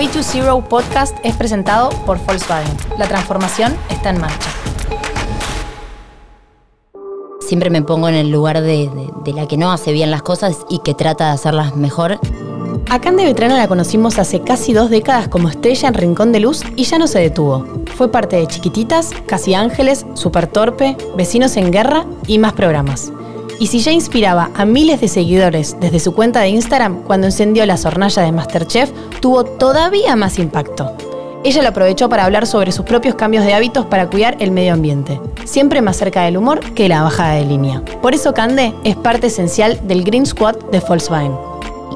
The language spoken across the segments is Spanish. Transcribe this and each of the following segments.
Way to Zero Podcast es presentado por Volkswagen. La transformación está en marcha. Siempre me pongo en el lugar de, de- de la que no hace bien las cosas y que trata de hacerlas mejor. A Cande Vetrano la conocimos hace casi dos décadas como estrella en Rincón de Luz y ya no se detuvo. Fue parte de Chiquititas, Casi Ángeles, Super Torpe, Vecinos en Guerra y más programas. Y si ya inspiraba a miles de seguidores desde su cuenta de Instagram, cuando encendió la hornalla de Masterchef, tuvo todavía más impacto. Ella lo aprovechó para hablar sobre sus propios cambios de hábitos para cuidar el medio ambiente, siempre más cerca del humor que la bajada de línea. Por eso Cande es parte esencial del Green Squad de Volkswagen.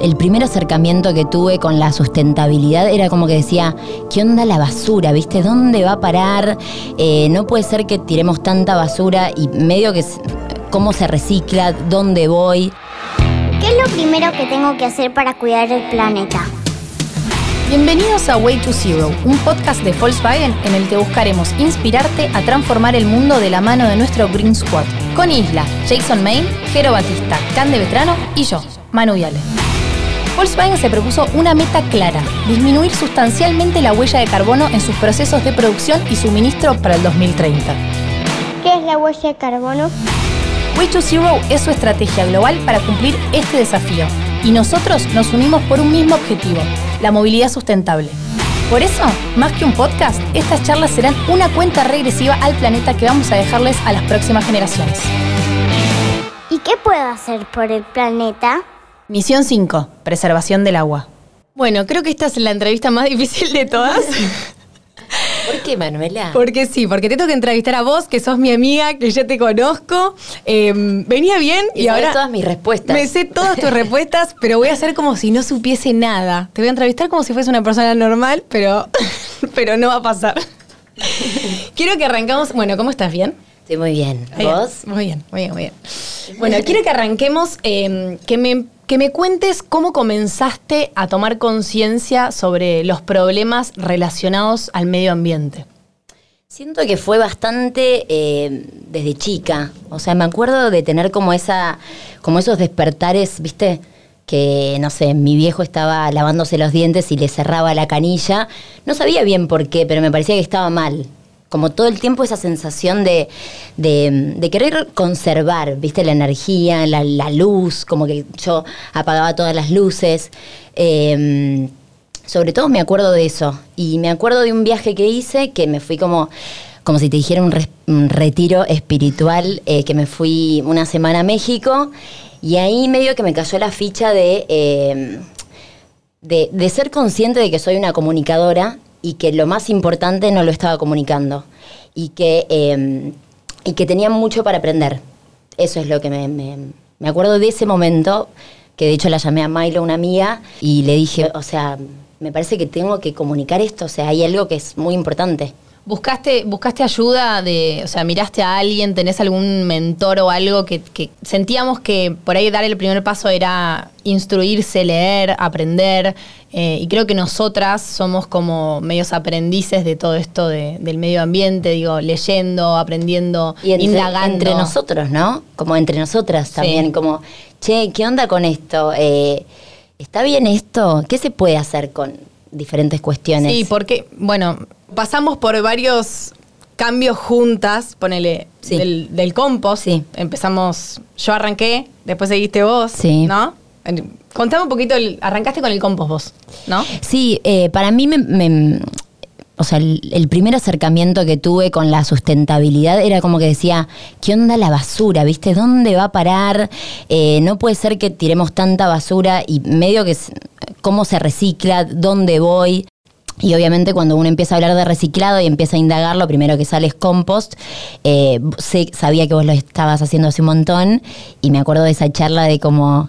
El primer acercamiento que tuve con la sustentabilidad era como que decía, ¿qué onda la basura? ¿Viste? ¿Dónde va a parar? Eh, no puede ser que tiremos tanta basura y medio que... ¿Cómo se recicla? ¿Dónde voy? ¿Qué es lo primero que tengo que hacer para cuidar el planeta? Bienvenidos a Way to Zero, un podcast de Volkswagen en el que buscaremos inspirarte a transformar el mundo de la mano de nuestro Green Squad. Con Isla, Jason Main, Jero Batista, Cande Vetrano y yo, Manu Viale. Volkswagen se propuso una meta clara, disminuir sustancialmente la huella de carbono en sus procesos de producción y suministro para el 2030. ¿Qué es la huella de carbono? Way to Zero es su estrategia global para cumplir este desafío. Y nosotros nos unimos por un mismo objetivo, la movilidad sustentable. Por eso, más que un podcast, estas charlas serán una cuenta regresiva al planeta que vamos a dejarles a las próximas generaciones. ¿Y qué puedo hacer por el planeta? Misión 5, preservación del agua. Bueno, creo que esta es la entrevista más difícil de todas. ¿Por qué, Manuela? Porque sí, porque te tengo que entrevistar a vos, que sos mi amiga, que ya te conozco. Eh, venía bien y, Y ahora. todas mis respuestas. Me sé todas tus respuestas, pero voy a hacer como si no supiese nada. Te voy a entrevistar como si fuese una persona normal, pero, pero no va a pasar. Quiero que arrancamos. Bueno, ¿cómo estás? ¿Bien? Estoy muy bien. Bien. ¿Vos? Muy bien, muy bien, muy bien. Bueno, quiero que arranquemos, eh, que, me, que me cuentes cómo comenzaste a tomar conciencia sobre los problemas relacionados al medio ambiente. Siento que fue bastante eh, desde chica. O sea, me acuerdo de tener como esa, como esos despertares, ¿viste? Que, no sé, mi viejo estaba lavándose los dientes y le cerraba la canilla. No sabía bien por qué, pero me parecía que estaba mal. Como todo el tiempo esa sensación de, de, querer conservar, ¿viste? La energía, la, la luz, como que yo apagaba todas las luces. Eh, sobre todo me acuerdo de eso. Y me acuerdo de un viaje que hice que me fui como, como si te dijera un, retiro espiritual, eh, que me fui una semana a México. Y ahí medio que me cayó la ficha de, de, de ser consciente de que soy una comunicadora y que lo más importante no lo estaba comunicando. Y que, eh, y que tenía mucho para aprender. Eso es lo que me, me, me acuerdo de ese momento, que de hecho la llamé a Milo, una amiga, y le dije, o sea, me parece que tengo que comunicar esto, o sea, hay algo que es muy importante. ¿Buscaste, buscaste ayuda de, o sea, miraste a alguien, tenés algún mentor o algo que, que sentíamos que por ahí dar el primer paso era instruirse, leer, aprender, eh, y creo que nosotras somos como medios aprendices de todo esto de- del medio ambiente, digo, leyendo, aprendiendo, Y entre, indagando. entre nosotros, ¿no? Como entre nosotras también, como, che, ¿qué onda con esto? Eh, ¿Está bien esto? ¿Qué se puede hacer con diferentes cuestiones? Sí, porque, bueno, pasamos por varios cambios juntas, ponele, Sí. del, del compost. Sí. Empezamos, yo arranqué, después seguiste vos, Sí. ¿no? Contame un poquito, el- arrancaste con el compost vos, ¿no? Sí, eh, para mí me, me- o sea, el, primer acercamiento que tuve con la sustentabilidad era como que decía, ¿qué onda la basura? ¿Viste? ¿Dónde va a parar? Eh, no puede ser que tiremos tanta basura y medio que cómo se recicla, dónde voy. Y obviamente cuando uno empieza a hablar de reciclado y empieza a indagar, lo primero que sale es compost. Eh, sé- sabía que vos lo estabas haciendo hace un montón y me acuerdo de esa charla de como,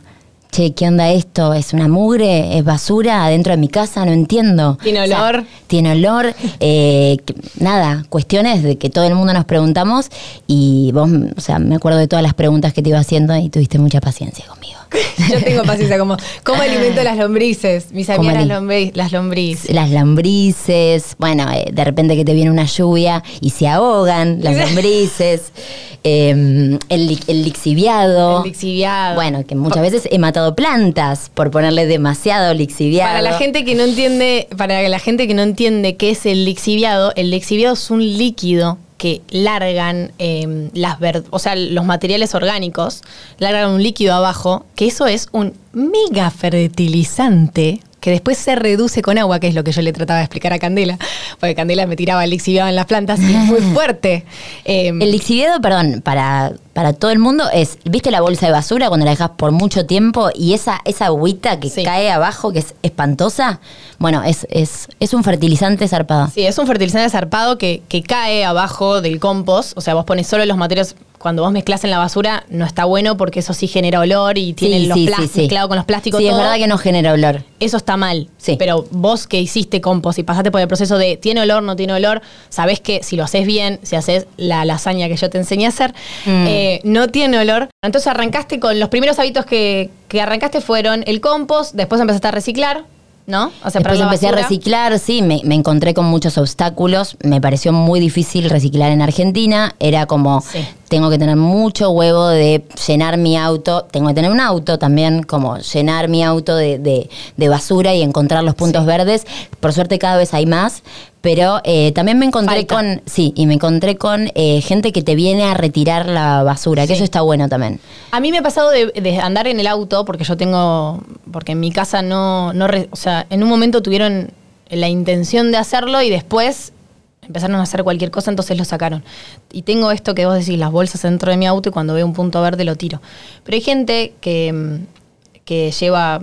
che, ¿qué onda esto? ¿Es una mugre? ¿Es basura adentro de mi casa? No entiendo. Tiene O sea, olor. tiene olor. eh, que- nada, cuestiones de que todo el mundo nos preguntamos y vos, o sea, me acuerdo de todas las preguntas que te iba haciendo y tuviste mucha paciencia conmigo. Yo tengo paciencia como, ¿cómo alimento las lombrices? Mis ¿Cómo amigas las, lombri- las lombrices. Las lambrices, bueno, eh, de repente que te viene una lluvia y se ahogan las lambrices, eh, el, el lixiviado. El lixiviado. Bueno, que muchas veces he matado plantas por ponerle demasiado lixiviado. Para la gente que no entiende, para la gente que no entiende qué es el lixiviado, el lixiviado es un líquido que largan eh, las o sea, los materiales orgánicos, largan un líquido abajo, que eso es un mega fertilizante que después se reduce con agua, que es lo que yo le trataba de explicar a Candela, porque Candela me tiraba el lixiviado en las plantas y es muy fuerte. Eh, El lixiviado, perdón, para, para todo el mundo es, ¿viste la bolsa de basura cuando la dejas por mucho tiempo y esa, esa agüita que Sí. cae abajo, que es espantosa? Bueno, es, es, es un fertilizante zarpado. Sí, es un fertilizante zarpado que, que cae abajo del compost. O sea, vos pones solo los materiales. Cuando vos mezclas en la basura, no está bueno porque eso sí genera olor y tiene Sí, los sí, plas- sí, mezclado con los plásticos. Sí, es verdad que no genera olor. Eso está mal. Sí. Pero vos que hiciste compost y pasaste por el proceso de tiene olor, no tiene olor, sabés que si lo haces bien, si haces la lasaña que yo te enseñé a hacer, Mm. eh, no tiene olor. Entonces arrancaste con los primeros hábitos que, que arrancaste fueron el compost, después empezaste a reciclar, ¿no? O sea, Después empecé a reciclar, sí, me, me encontré con muchos obstáculos, me pareció muy difícil reciclar en Argentina, era como, Sí. Tengo que tener mucho huevo de llenar mi auto, tengo que tener un auto también, como llenar mi auto de, de- de basura y encontrar los puntos verdes, por suerte cada vez hay más, pero eh, también me encontré Falta. con, sí, y me encontré con eh, gente que te viene a retirar la basura, que eso está bueno también. A mí me ha pasado de, de andar en el auto, porque yo tengo, porque en mi casa no, no, o sea, en un momento tuvieron la intención de hacerlo y después empezaron a hacer cualquier cosa, entonces lo sacaron. Y tengo esto que vos decís, las bolsas dentro de mi auto y cuando veo un punto verde lo tiro. Pero hay gente que, mm, que lleva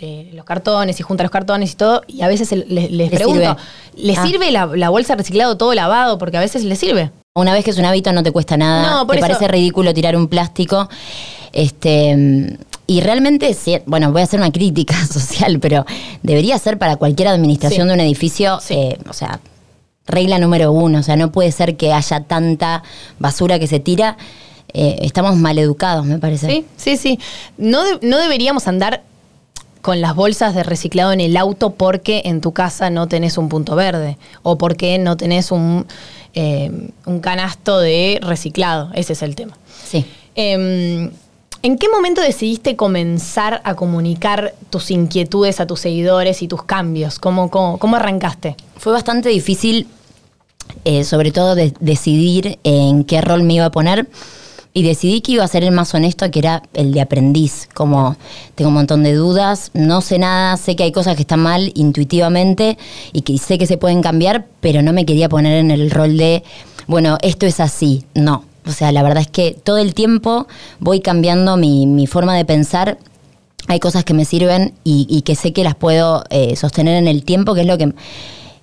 eh, los cartones y junta los cartones y todo, y a veces les, les ¿Le pregunto, sirve? ¿les Ah. sirve la, la bolsa reciclado todo lavado? Porque a veces les sirve. Una vez que es un hábito no te cuesta nada, No, por te eso- parece ridículo tirar un plástico. Este, y realmente, bueno, voy a hacer una crítica social, pero debería ser para cualquier administración Sí. de un edificio, Sí. eh, o sea, regla número uno, o sea, no puede ser que haya tanta basura que se tira. Eh, estamos mal educados, me parece. Sí, sí, sí. No, de- no deberíamos andar con las bolsas de reciclado en el auto porque en tu casa no tenés un punto verde o porque no tenés un, eh, un canasto de reciclado. Ese es el tema. Sí. Eh, ¿En qué momento decidiste comenzar a comunicar tus inquietudes a tus seguidores y tus cambios? ¿Cómo, cómo, cómo arrancaste? Fue bastante difícil, eh, sobre todo, de- decidir en qué rol me iba a poner. Y decidí que iba a ser el más honesto, que era el de aprendiz. Como tengo un montón de dudas, no sé nada, sé que hay cosas que están mal intuitivamente y que sé que se pueden cambiar, pero no me quería poner en el rol de, bueno, esto es así. No. O sea, la verdad es que todo el tiempo voy cambiando mi, mi forma de pensar hay cosas que me sirven y, que sé que las puedo eh, sostener en el tiempo, que es lo que...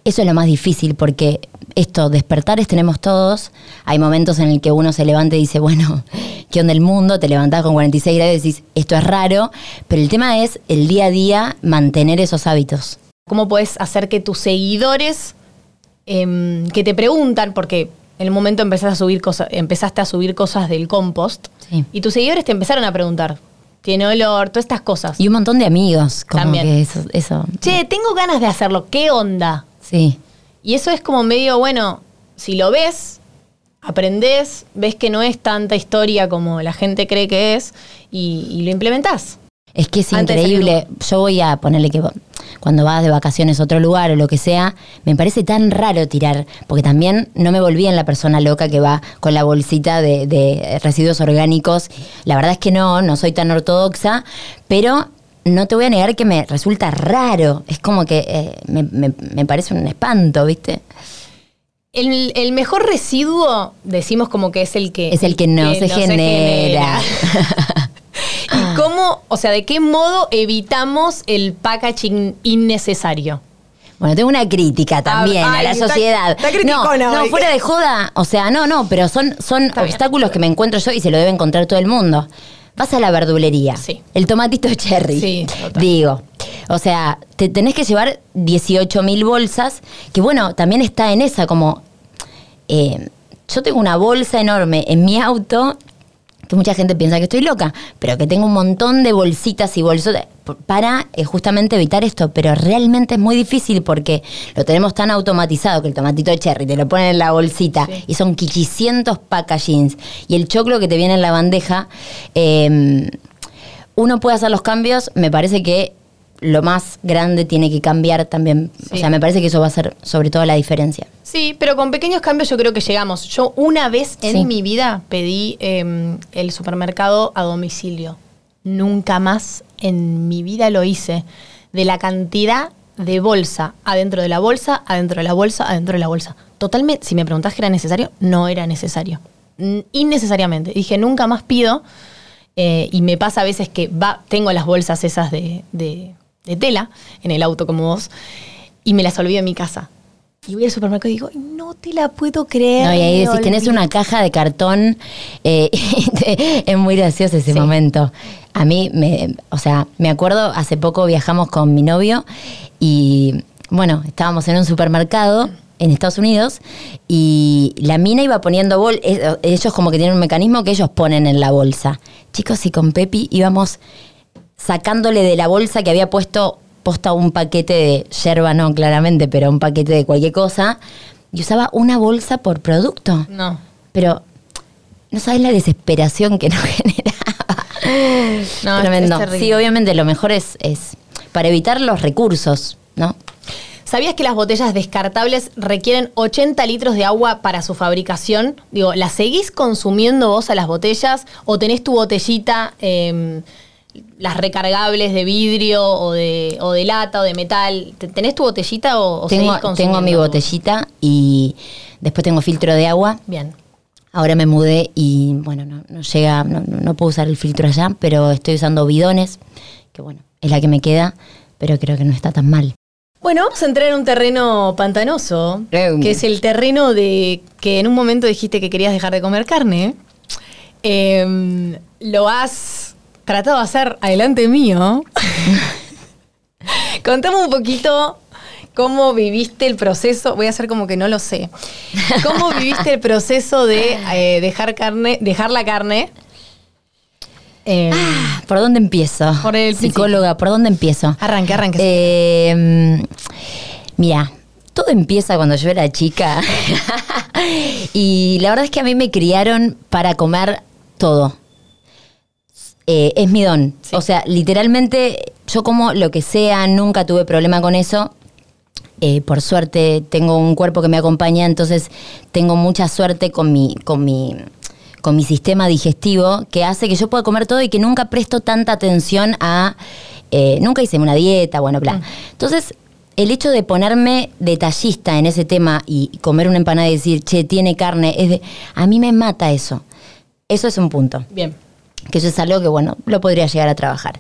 Eso es lo más difícil porque esto, despertares tenemos todos. Hay momentos en el que uno se levanta y dice, bueno, ¿qué onda el mundo? Te levantás con 46 grados y decís, esto es raro. Pero el tema es el día a día mantener esos hábitos. ¿Cómo puedes hacer que tus seguidores em, que te preguntan, porque en el momento empezaste a subir cosas, empezaste a subir cosas del compost, Sí. y tus seguidores te empezaron a preguntar, tiene olor, todas estas cosas. Y un montón de amigos, como También. que eso, eso. che, tengo ganas de hacerlo, ¿qué onda? Sí. Y eso es como medio, bueno, si lo ves, aprendés, ves que no es tanta historia como la gente cree que es, y, y lo implementás. Es que es Antes increíble. Yo voy a ponerle que cuando vas de vacaciones a otro lugar o lo que sea, me parece tan raro tirar, porque también no me volví en la persona loca que va con la bolsita de, de residuos orgánicos. La verdad es que no, no soy tan ortodoxa, pero no te voy a negar que me resulta raro. Es como que eh, me, me- me parece un espanto, ¿viste? El, el mejor residuo, decimos como que es el que... Es el que no se genera. ¿Y cómo, o sea, de qué modo evitamos el packaging innecesario? Bueno, tengo una crítica también ay, a la está- sociedad. está no, criticona no, hoy. fuera de joda. O sea, no, no, pero son, son Está obstáculos que me encuentro yo y se lo debe encontrar todo el mundo. Vas a la verdulería. Sí. El tomatito cherry. Sí, total. Digo. O sea, te tenés que llevar 18 mil bolsas, que bueno, también está en esa como... eh, yo tengo una bolsa enorme en mi auto que mucha gente piensa que estoy loca, pero que tengo un montón de bolsitas y bolsos para eh, justamente evitar esto, pero realmente es muy difícil porque lo tenemos tan automatizado que el tomatito de cherry te lo ponen en la bolsita y son quichicientos packagings. Y el choclo que te viene en la bandeja, eh, uno puede hacer los cambios, me parece que lo más grande tiene que cambiar también. O sea, me parece que eso va a ser sobre todo la diferencia. Sí, pero con pequeños cambios yo creo que llegamos. Yo una vez en mi vida pedí em, el supermercado a domicilio. Nunca más en mi vida lo hice. De la cantidad de bolsa, adentro de la bolsa, adentro de la bolsa, adentro de la bolsa. Totalmente, si me preguntás que era necesario, no era necesario. Innecesariamente. Dije, nunca más pido. Eh, y me pasa a veces que va, tengo las bolsas esas de de tela en el auto como vos y me las olvido en mi casa. Y voy al supermercado y digo, no te la puedo creer. No, y ahí decís, tenés una caja de cartón. Eh, es muy gracioso ese momento. A mí, me, o sea, me acuerdo, hace poco viajamos con mi novio y, bueno, estábamos en un supermercado en Estados Unidos y la mina iba poniendo bol ellos como que tienen un mecanismo que ellos ponen en la bolsa. Chicos, y con Pepi íbamos sacándole de la bolsa que había puesto posta un paquete de yerba, no claramente, pero un paquete de cualquier cosa, y usaba una bolsa por producto. No. Pero no sabes la desesperación que nos generaba. No, Tremendo. sí, obviamente lo mejor es, es para evitar los recursos, ¿no? ¿Sabías que las botellas descartables requieren 80 litros de agua para su fabricación? Digo, ¿las seguís consumiendo vos a las botellas o tenés tu botellita eh, las recargables de vidrio o de, o de lata o de metal. ¿Tenés tu botellita o, tengo, tengo mi botellita y después tengo filtro de agua. Bien. Ahora me mudé y bueno, no, llega, no, puedo usar el filtro allá, pero estoy usando bidones, que bueno, es la que me queda, pero creo que no está tan mal. Bueno, vamos a entrar en un terreno pantanoso, que es el terreno de que en un momento dijiste que querías dejar de comer carne. Em, lo has tratado de hacer adelante mío. Contame un poquito cómo viviste el proceso. Voy a hacer como que no lo sé. ¿Cómo viviste el proceso de eh, dejar carne, dejar la carne? Eh, ¿Por dónde empiezo? Por el psicóloga, ¿por dónde empiezo? Arranque, arranque. Eh, mira, todo empieza cuando yo era chica. y la verdad es que a mí me criaron para comer todo. Eh, es mi don. O sea, literalmente yo como lo que sea, nunca tuve problema con eso. Eh, por suerte tengo un cuerpo que me acompaña, entonces tengo mucha suerte con mi, con mi, con mi sistema digestivo que hace que yo pueda comer todo y que nunca presto tanta atención a... Eh, nunca hice una dieta, bueno, bla. Mm. Entonces, el hecho de ponerme detallista en ese tema y comer una empanada y decir, che, tiene carne, es de, a mí me mata eso. Eso es un punto. Bien que eso es algo que, bueno, lo podría llegar a trabajar.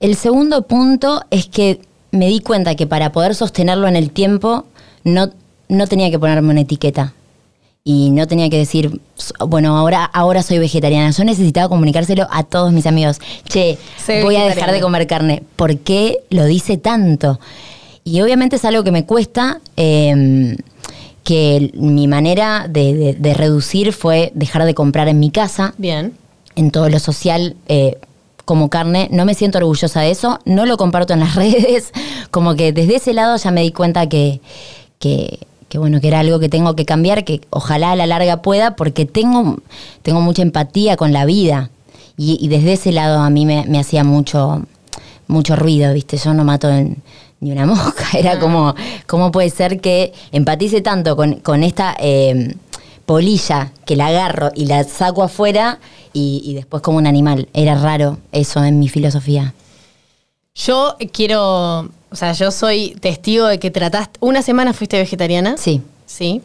El segundo punto es que me di cuenta que para poder sostenerlo en el tiempo no, no tenía que ponerme una etiqueta. Y no tenía que decir, bueno, ahora, ahora soy vegetariana. Yo necesitaba comunicárselo a todos mis amigos. Che, voy a dejar de comer carne. ¿Por qué lo dice tanto? Y obviamente es algo que me cuesta. Em, que mi manera de, de, reducir fue dejar de comprar en mi casa. Bien en todo lo social eh, como carne. No me siento orgullosa de eso, no lo comparto en las redes. Como que desde ese lado ya me di cuenta que, que, bueno, que era algo que tengo que cambiar, que ojalá a la larga pueda, porque tengo, tengo mucha empatía con la vida. Y, desde ese lado a mí me, hacía mucho, mucho ruido, ¿viste? Yo no mato ni una mosca. Era como, ¿cómo puede ser que empatice tanto con, con esta eh, polilla que la agarro y la saco afuera y, después como un animal. Era raro eso en mi filosofía. Yo quiero, o sea, yo soy testigo de que trataste, una semana fuiste vegetariana. Sí. Sí.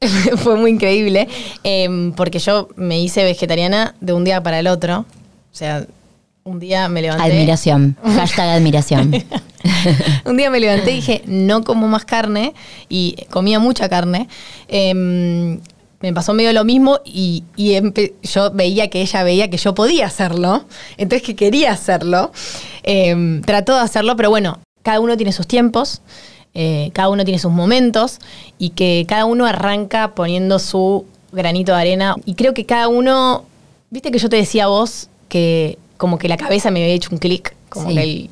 Fue muy increíble, em, porque yo me hice vegetariana de un día para el otro. O sea, un día me levanté. Admiración. Hashtag admiración. un día me levanté y dije, no como más carne. Y comía mucha carne. Eh, me pasó medio lo mismo y, yo veía que ella veía que yo podía hacerlo, entonces que quería hacerlo. Em, trató de hacerlo, pero bueno, cada uno tiene sus tiempos, eh, cada uno tiene sus momentos y que cada uno arranca poniendo su granito de arena y creo que cada uno Viste que yo te decía a vos que como que la cabeza me había hecho un clic, como Sí. que el,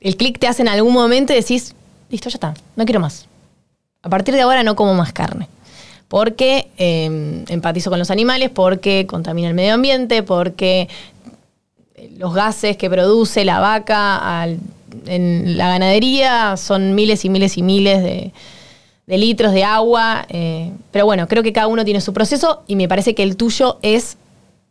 el clic te hace en algún momento y decís, listo, ya está, no quiero más. A partir de ahora no como más carne. Porque eh, empatizo con los animales, porque contamina el medio ambiente, porque los gases que produce la vaca en la ganadería son miles y miles y miles de, de litros de agua. eh, pero bueno, creo que cada uno tiene su proceso y me parece que el tuyo es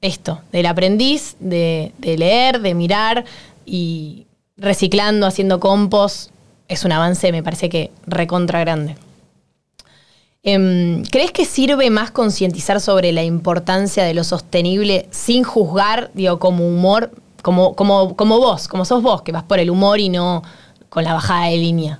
esto, del aprendiz, de, de leer, de mirar y reciclando, haciendo compost. Es un avance, me parece que recontra grande. Em, ¿Crees que sirve más concientizar sobre la importancia de lo sostenible sin juzgar, digo, como humor, como, como, como vos, como sos vos, que vas por el humor y no con la bajada de línea?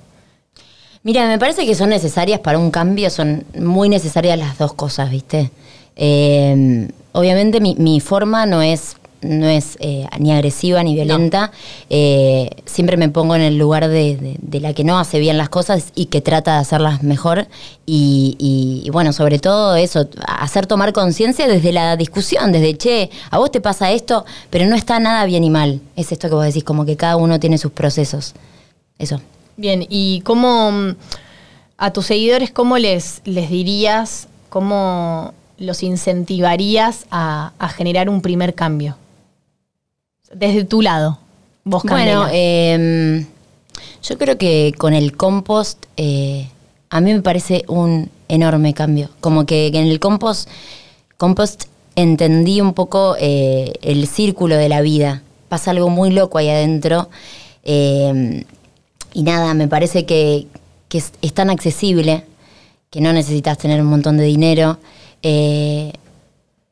Mira, me parece que son necesarias para un cambio, son muy necesarias las dos cosas, ¿viste? Eh, obviamente mi, mi forma no es, no es eh, ni agresiva ni violenta. Eh, siempre me pongo en el lugar de, de- de la que no hace bien las cosas y que trata de hacerlas mejor. Y, y- y bueno, sobre todo eso, hacer tomar conciencia desde la discusión, desde, che, a vos te pasa esto, pero no está nada bien y mal. Es esto que vos decís, como que cada uno tiene sus procesos. Eso. Bien, ¿y cómo mm, a tus seguidores, cómo les, les dirías, cómo los incentivarías a, a generar un primer cambio? Desde tu lado, vos Bueno, eh, yo creo que con el compost eh, a mí me parece un enorme cambio. Como que en el compost, compost entendí un poco eh, el círculo de la vida. Pasa algo muy loco ahí adentro. eh, y nada, me parece que, que es, es tan accesible que no necesitas tener un montón de dinero.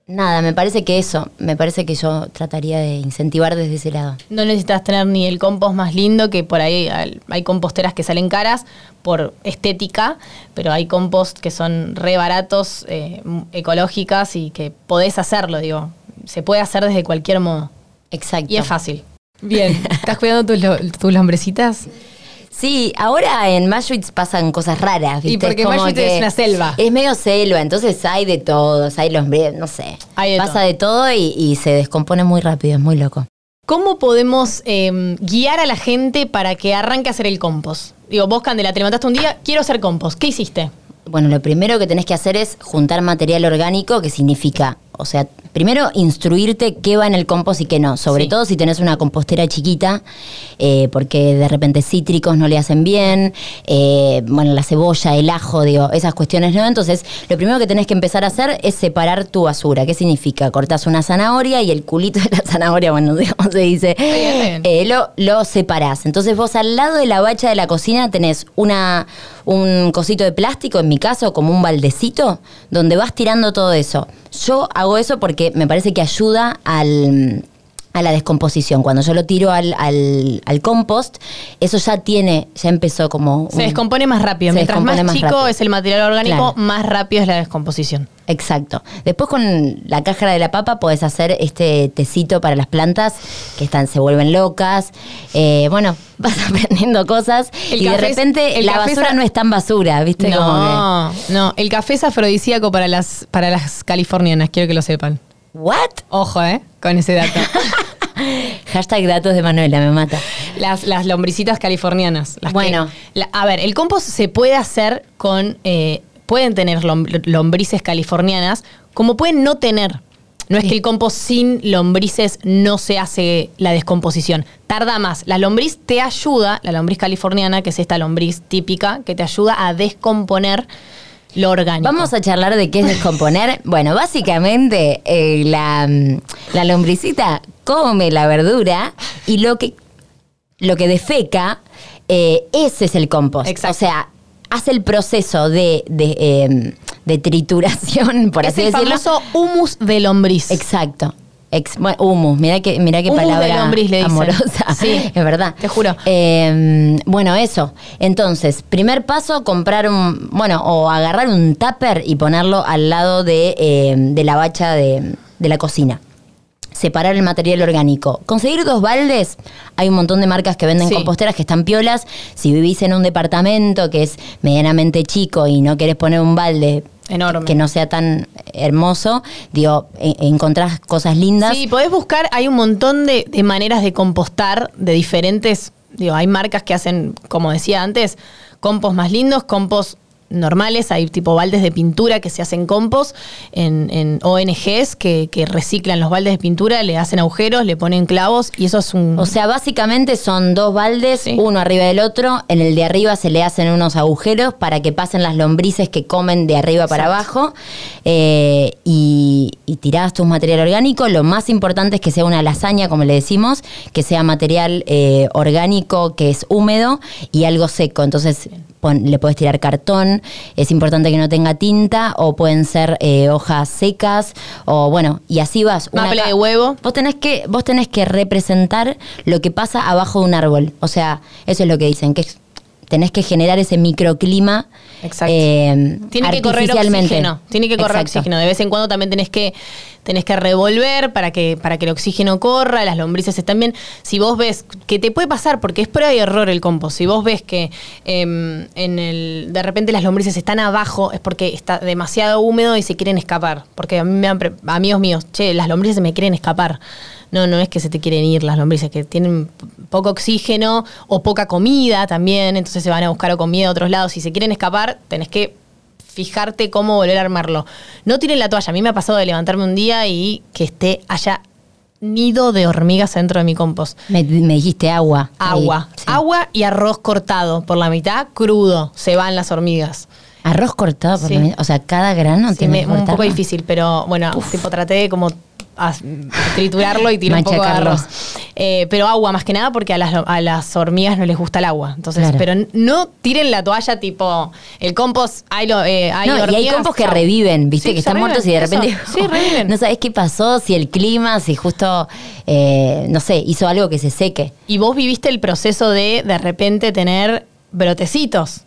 Nada, me parece que eso, me parece que yo trataría de incentivar desde ese lado. No necesitas tener ni el compost más lindo, que por ahí hay composteras que salen caras por estética, pero hay compost que son re baratos, eh, ecológicas y que podés hacerlo, digo. Se puede hacer desde cualquier modo. Exacto. Y es fácil. Bien, ¿estás cuidando tus, lo- tus lombrecitas? Sí, ahora en Mashwitz pasan cosas raras. Y ¿viste? porque como Mashwitz que es una selva. Es medio selva, entonces hay de todos, hay los no sé. Hay de Pasa todo. de todo y, y se descompone muy rápido, es muy loco. ¿Cómo podemos eh, guiar a la gente para que arranque a hacer el compost? Digo, vos, Candela, te levantaste un día, quiero hacer compost. ¿Qué hiciste? Bueno, lo primero que tenés que hacer es juntar material orgánico, que significa, o sea, primero instruirte qué va en el compost y qué no, sobre Sí. todo si tenés una compostera chiquita, eh, porque de repente cítricos no le hacen bien, eh, bueno, la cebolla, el ajo, digo, esas cuestiones no. Entonces, lo primero que tenés que empezar a hacer es separar tu basura. ¿Qué significa? Cortás una zanahoria y el culito de la zanahoria, bueno, no sé cómo se dice, eh, lo, lo separás. Entonces vos al lado de la bacha de la cocina tenés una, un cosito de plástico, en mi caso, como un baldecito, donde vas tirando todo eso. Yo hago eso porque me parece que ayuda al, a la descomposición. Cuando yo lo tiro al, al, al compost, eso ya tiene, ya empezó como... Se descompone más rápido. Mientras más, chico rápido. es el material orgánico, Claro. más rápido es la descomposición. Exacto. Después con la cáscara de la papa podés hacer este tecito para las plantas que están, se vuelven locas. Eh, bueno, vas aprendiendo cosas El y de es- repente la es basura no es tan basura, ¿viste? Como No, no. El café es afrodisíaco para las, para las californianas, quiero que lo sepan. ¿what? Ojo, ¿eh? Con ese dato. Hashtag datos de Manuela, me mata. las, las lombricitas californianas. las que- Bueno. la- a ver, el compost se puede hacer con... eh, pueden tener lom- lombrices californianas, como pueden no tener. No es que el compost sin lombrices no se hace la descomposición. Tarda más. La lombriz te ayuda, la lombriz californiana, que es esta lombriz típica, que te ayuda a descomponer lo orgánico. Vamos a charlar de qué es descomponer. bueno, básicamente eh, la, la lombricita come la verdura y lo que, lo que defeca, eh, ese es el compost. Exacto. O sea, hace el proceso de, de, eh, de trituración, por es así el decirlo. famoso humus de lombriz. Exacto. Ex- bueno, humus, mira qué, mira qué Humus de palabra lombriz, le dicen. amorosa. Sí. es verdad. Te juro. Eh, bueno, eso. Entonces, primer paso, comprar un, bueno, o agarrar un tupper y ponerlo al lado de, eh, de la bacha de, de la cocina. Separar el material orgánico. Conseguir dos baldes, hay un montón de marcas que venden Sí. composteras que están piolas. Si vivís en un departamento que es medianamente chico y no querés poner un balde Enorme. que no sea tan hermoso, digo, e- encontrás cosas lindas. Sí, podés buscar, hay un montón de, de maneras de compostar de diferentes, digo, hay marcas que hacen, como decía antes, compost más lindos, compost normales, hay tipo baldes de pintura que se hacen compost en, en ONGs que, que reciclan los baldes de pintura, le hacen agujeros, le ponen clavos y eso es un... O sea, básicamente son dos baldes, Sí. uno arriba del otro. En el de arriba se le hacen unos agujeros para que pasen las lombrices que comen de arriba para Exacto. abajo. Eh, y, y tirás tu material orgánico. Lo más importante es que sea una lasaña, como le decimos, que sea material eh, orgánico, que es húmedo y algo seco. Entonces le puedes tirar cartón. Es importante que no tenga tinta o pueden ser eh, hojas secas o bueno, y así vas. Una Maple de huevo. Vos tenés que, vos tenés que representar lo que pasa abajo de un árbol. O sea, eso es lo que dicen, que es- tenés que generar ese microclima. Exacto. eh, Tiene que correr oxígeno. Tiene que correr Exacto. oxígeno. De vez en cuando también tenés que, tenés que revolver para que, para que el oxígeno corra, las lombrices están bien. Si vos ves que te puede pasar, porque es prueba y error el compost, si vos ves que em, en el, de repente las lombrices están abajo, es porque está demasiado húmedo y se quieren escapar. Porque a mí me han amigos míos, che, las lombrices se me quieren escapar. No, no es que se te quieren ir las lombrices, que tienen poco oxígeno o poca comida también, entonces se van a buscar comida a otros lados. Si se quieren escapar, tenés que fijarte cómo volver a armarlo. No tiren la toalla. A mí me ha pasado de levantarme un día y que esté haya nido de hormigas dentro de mi compost. Me, me dijiste agua. Agua. Ahí, sí. Agua y arroz cortado por la mitad, crudo. Se van las hormigas. Arroz cortado por Sí. la mitad. O sea, cada grano Sí, tiene me- que un poco difícil, pero bueno, tipo traté de como as- triturarlo y tirar un poco de arroz. Eh, pero agua más que nada porque a las, a las hormigas no les gusta el agua. Entonces, Claro. pero no tiren la toalla tipo el compost, hay, lo- eh, hay No, y hay hormigas, compost que reviven, viste, Sí, que están muertos y de repente eso. Sí, reviven. no sabes qué pasó, si el clima, si justo, eh, no sé, hizo algo que se seque. Y vos viviste el proceso de de repente tener brotecitos.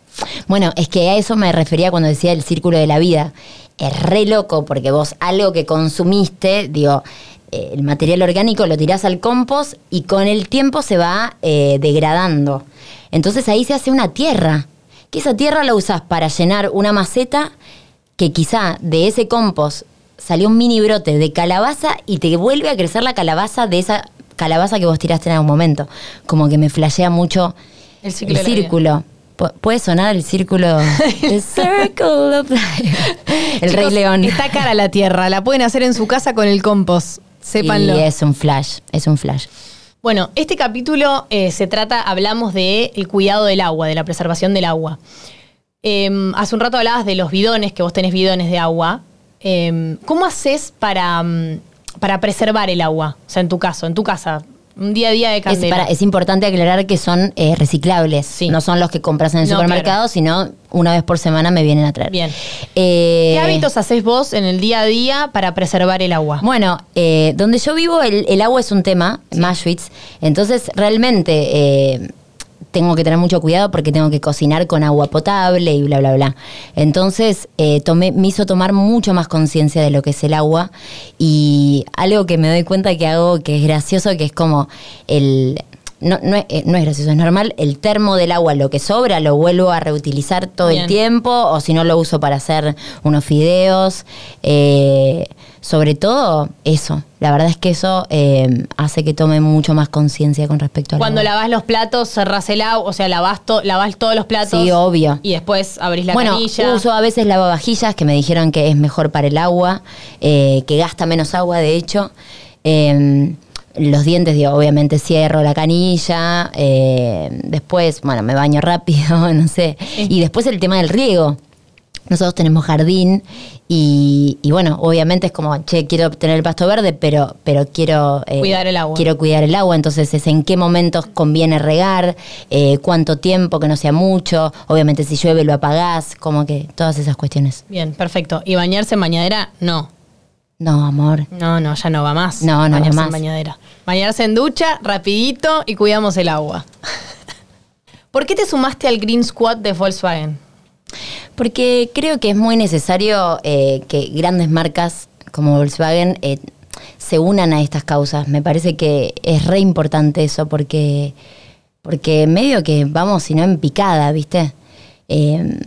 Bueno, es que a eso me refería cuando decía el círculo de la vida. Es re loco porque vos algo que consumiste, digo, eh, el material orgánico lo tirás al compost y con el tiempo se va eh, degradando. Entonces ahí se hace una tierra, que esa tierra la usás para llenar una maceta que quizá de ese compost salió un mini brote de calabaza y te vuelve a crecer la calabaza de esa calabaza que vos tiraste en algún momento. Como que me flashea mucho El círculo. Pu- Puede sonar el círculo. The circle of life. El Rey León. Está cara la tierra, la pueden hacer en su casa con el compost. Sépanlo. Y es un flash, es un flash. Bueno, este capítulo eh, se trata, hablamos de el cuidado del agua, de la preservación del agua. Eh, hace un rato hablabas de los bidones, que vos tenés bidones de agua. Eh, ¿Cómo haces para, mm, para preservar el agua? O sea, en tu caso, en tu casa, un día a día de Es, candela. para- es importante aclarar que son eh, reciclables. Sí. No son los que compras en el No, supermercado, claro. sino una vez por semana me vienen a traer. Bien. Eh, ¿Qué hábitos haces vos en el día a día para preservar el agua? Bueno, eh, donde yo vivo el, el agua es un tema, Maschwitz, entonces realmente eh, tengo que tener mucho cuidado porque tengo que cocinar con agua potable y bla, bla, bla. Entonces eh, tomé, me hizo tomar mucho más conciencia de lo que es el agua y algo que me doy cuenta que hago que es gracioso, que es como el... No, no, es, eh, no es gracioso, es normal. El termo del agua, lo que sobra, lo vuelvo a reutilizar todo Bien. el tiempo o si no lo uso para hacer unos fideos. Eh, sobre todo eso. La verdad es que eso eh, hace que tome mucho más conciencia con respecto a Cuando lavas los platos, cerrás el agua, o sea, lavás, to- lavás todos los platos. Sí, obvio. Y después abrís la bueno, canilla. uso a veces lavavajillas que me dijeron que es mejor para el agua, eh, que gasta menos agua, de hecho. Eh, los dientes, digo, obviamente cierro la canilla. eh, después, bueno, me baño rápido, no sé. Y después el tema del riego. Nosotros tenemos jardín y, y bueno, obviamente es como, che, quiero tener el pasto verde, pero, pero quiero... eh, Cuidar el agua. Quiero cuidar el agua, entonces es en qué momentos conviene regar, eh, cuánto tiempo, que no sea mucho, obviamente si llueve lo apagás, como que todas esas cuestiones. Bien, perfecto. ¿Y bañarse en bañadera? No. No, amor. No, no, ya no va más. No, no va bañarse más. en bañadera. Bañarse en ducha, rapidito y cuidamos el agua. ¿Por qué te sumaste al Green Squad de Volkswagen? Porque creo que es muy necesario eh, que grandes marcas como Volkswagen eh, se unan a estas causas. Me parece que es re importante eso porque, porque medio que vamos, si no en picada, ¿viste? Eh,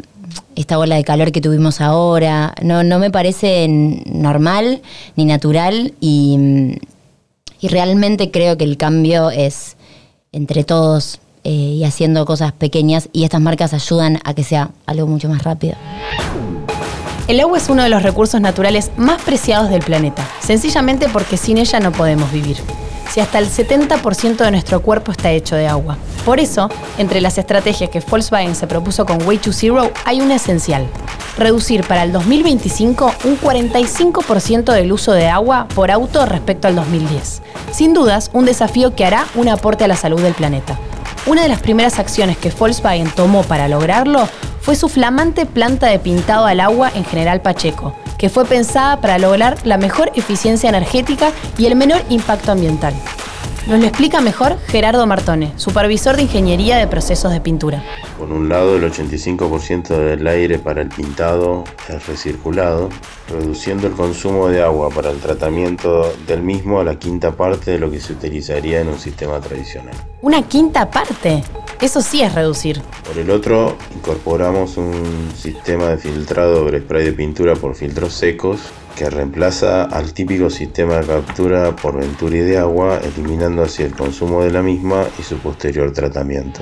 esta ola de calor que tuvimos ahora, no, no me parece normal ni natural y, y realmente creo que el cambio es entre todos eh, y haciendo cosas pequeñas y estas marcas ayudan a que sea algo mucho más rápido. El agua es uno de los recursos naturales más preciados del planeta, sencillamente porque sin ella no podemos vivir. Si hasta el 70% de nuestro cuerpo está hecho de agua. Por eso, entre las estrategias que Volkswagen se propuso con Way to Zero hay una esencial. Reducir para el 2025 un 45% del uso de agua por auto respecto al 2010. Sin dudas, un desafío que hará un aporte a la salud del planeta. Una de las primeras acciones que Volkswagen tomó para lograrlo fue su flamante planta de pintado al agua en General Pacheco, que fue pensada para lograr la mejor eficiencia energética y el menor impacto ambiental. Nos lo explica mejor Gerardo Martone, supervisor de Ingeniería de Procesos de Pintura. Por un lado, el 85% del aire para el pintado es recirculado, reduciendo el consumo de agua para el tratamiento del mismo a la quinta parte de lo que se utilizaría en un sistema tradicional. ¿Una quinta parte? Eso sí es reducir. Por el otro, incorporamos un sistema de filtrado sobre spray de pintura por filtros secos que reemplaza al típico sistema de captura por venturi de agua, eliminando así el consumo de la misma y su posterior tratamiento.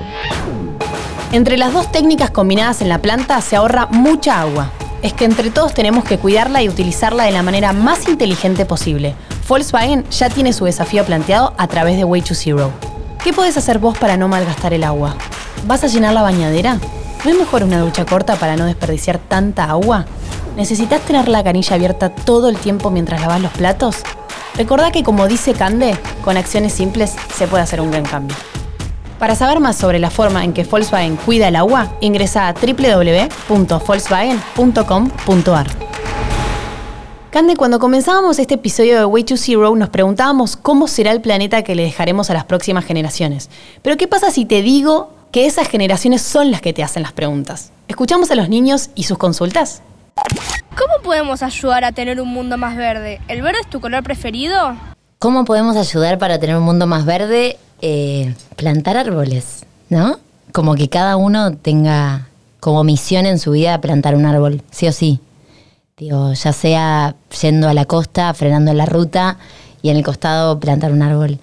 Entre las dos técnicas combinadas en la planta se ahorra mucha agua. Es que entre todos tenemos que cuidarla y utilizarla de la manera más inteligente posible. Volkswagen ya tiene su desafío planteado a través de Way to Zero. ¿Qué puedes hacer vos para no malgastar el agua? ¿Vas a llenar la bañadera? ¿No es mejor una ducha corta para no desperdiciar tanta agua? ¿Necesitas tener la canilla abierta todo el tiempo mientras lavas los platos? Recordá que como dice Cande, con acciones simples se puede hacer un gran cambio. Para saber más sobre la forma en que Volkswagen cuida el agua, ingresa a www.volkswagen.com.ar. Cande, cuando comenzábamos este episodio de Way to Zero nos preguntábamos cómo será el planeta que le dejaremos a las próximas generaciones. Pero ¿qué pasa si te digo que esas generaciones son las que te hacen las preguntas? ¿Escuchamos a los niños y sus consultas? ¿Cómo podemos ayudar a tener un mundo más verde? ¿El verde es tu color preferido? ¿Cómo podemos ayudar para tener un mundo más verde? Eh, plantar árboles, ¿no? Como que cada uno tenga como misión en su vida plantar un árbol, sí o sí. Digo, ya sea yendo a la costa, frenando en la ruta y en el costado plantar un árbol.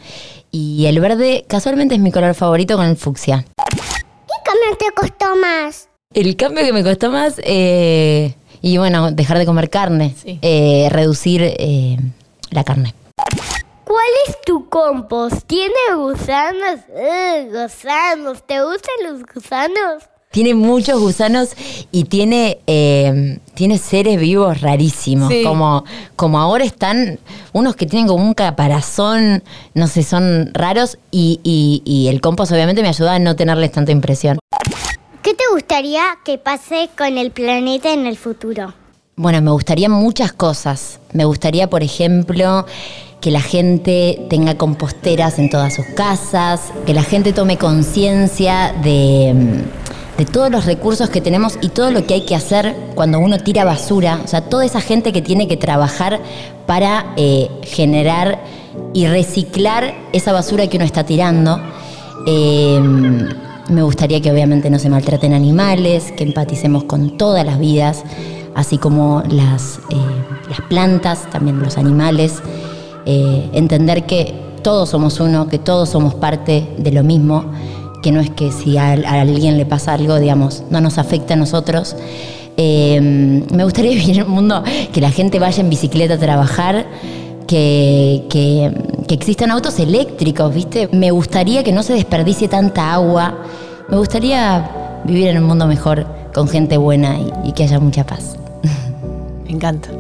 Y el verde casualmente es mi color favorito con el fucsia. ¿Qué cambio te costó más? El cambio que me costó más, eh, y bueno, dejar de comer carne, eh, reducir eh, la carne. ¿Cuál es tu compost? ¿Tiene gusanos? gusanos. ¿Te gustan los gusanos? Tiene muchos gusanos y tiene, tiene seres vivos rarísimos. Como, como ahora están unos que tienen como un caparazón, no sé, son raros. Y, y el compost obviamente me ayuda a no tenerles tanta impresión. ¿Qué te gustaría que pase con el planeta en el futuro? Bueno, me gustaría muchas cosas. Me gustaría, por ejemplo, que la gente tenga composteras en todas sus casas, que la gente tome conciencia de, todos los recursos que tenemos y todo lo que hay que hacer cuando uno tira basura. O sea, toda esa gente que tiene que trabajar para eh, generar y reciclar esa basura que uno está tirando. Eh, me gustaría que obviamente no se maltraten animales, que empaticemos con todas las vidas, así como las, eh, plantas, también los animales. Eh, entender que todos somos uno, que todos somos parte de lo mismo, que no es que si a, alguien le pasa algo, digamos, no nos afecta a nosotros. Eh, me gustaría vivir en un mundo que la gente vaya en bicicleta a trabajar, que, que, existan autos eléctricos, ¿viste? Me gustaría que no se desperdicie tanta agua. Me gustaría vivir en un mundo mejor, con gente buena y, que haya mucha paz. Me encanta.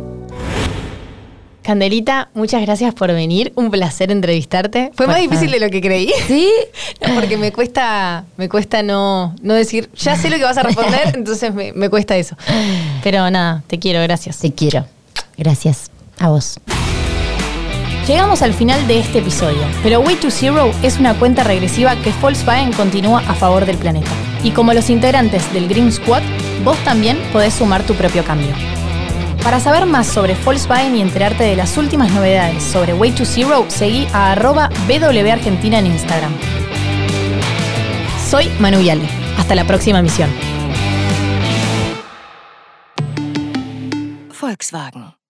Candelita, muchas gracias por venir. Un placer entrevistarte. Fue más difícil de lo que creí. ¿Sí? porque me cuesta, me cuesta no, no decir, ya sé lo que vas a responder, entonces me, me cuesta eso. Pero nada, te quiero, gracias. Te quiero. Gracias. A vos. Llegamos al final de este episodio, pero Way to Zero es una cuenta regresiva que Volkswagen continúa a favor del planeta. Y como los integrantes del Green Squad, vos también podés sumar tu propio cambio. Para saber más sobre Volkswagen y enterarte de las últimas novedades sobre Way to Zero, seguí a arroba en Instagram. Soy Manu Viale. Hasta la próxima misión. Volkswagen.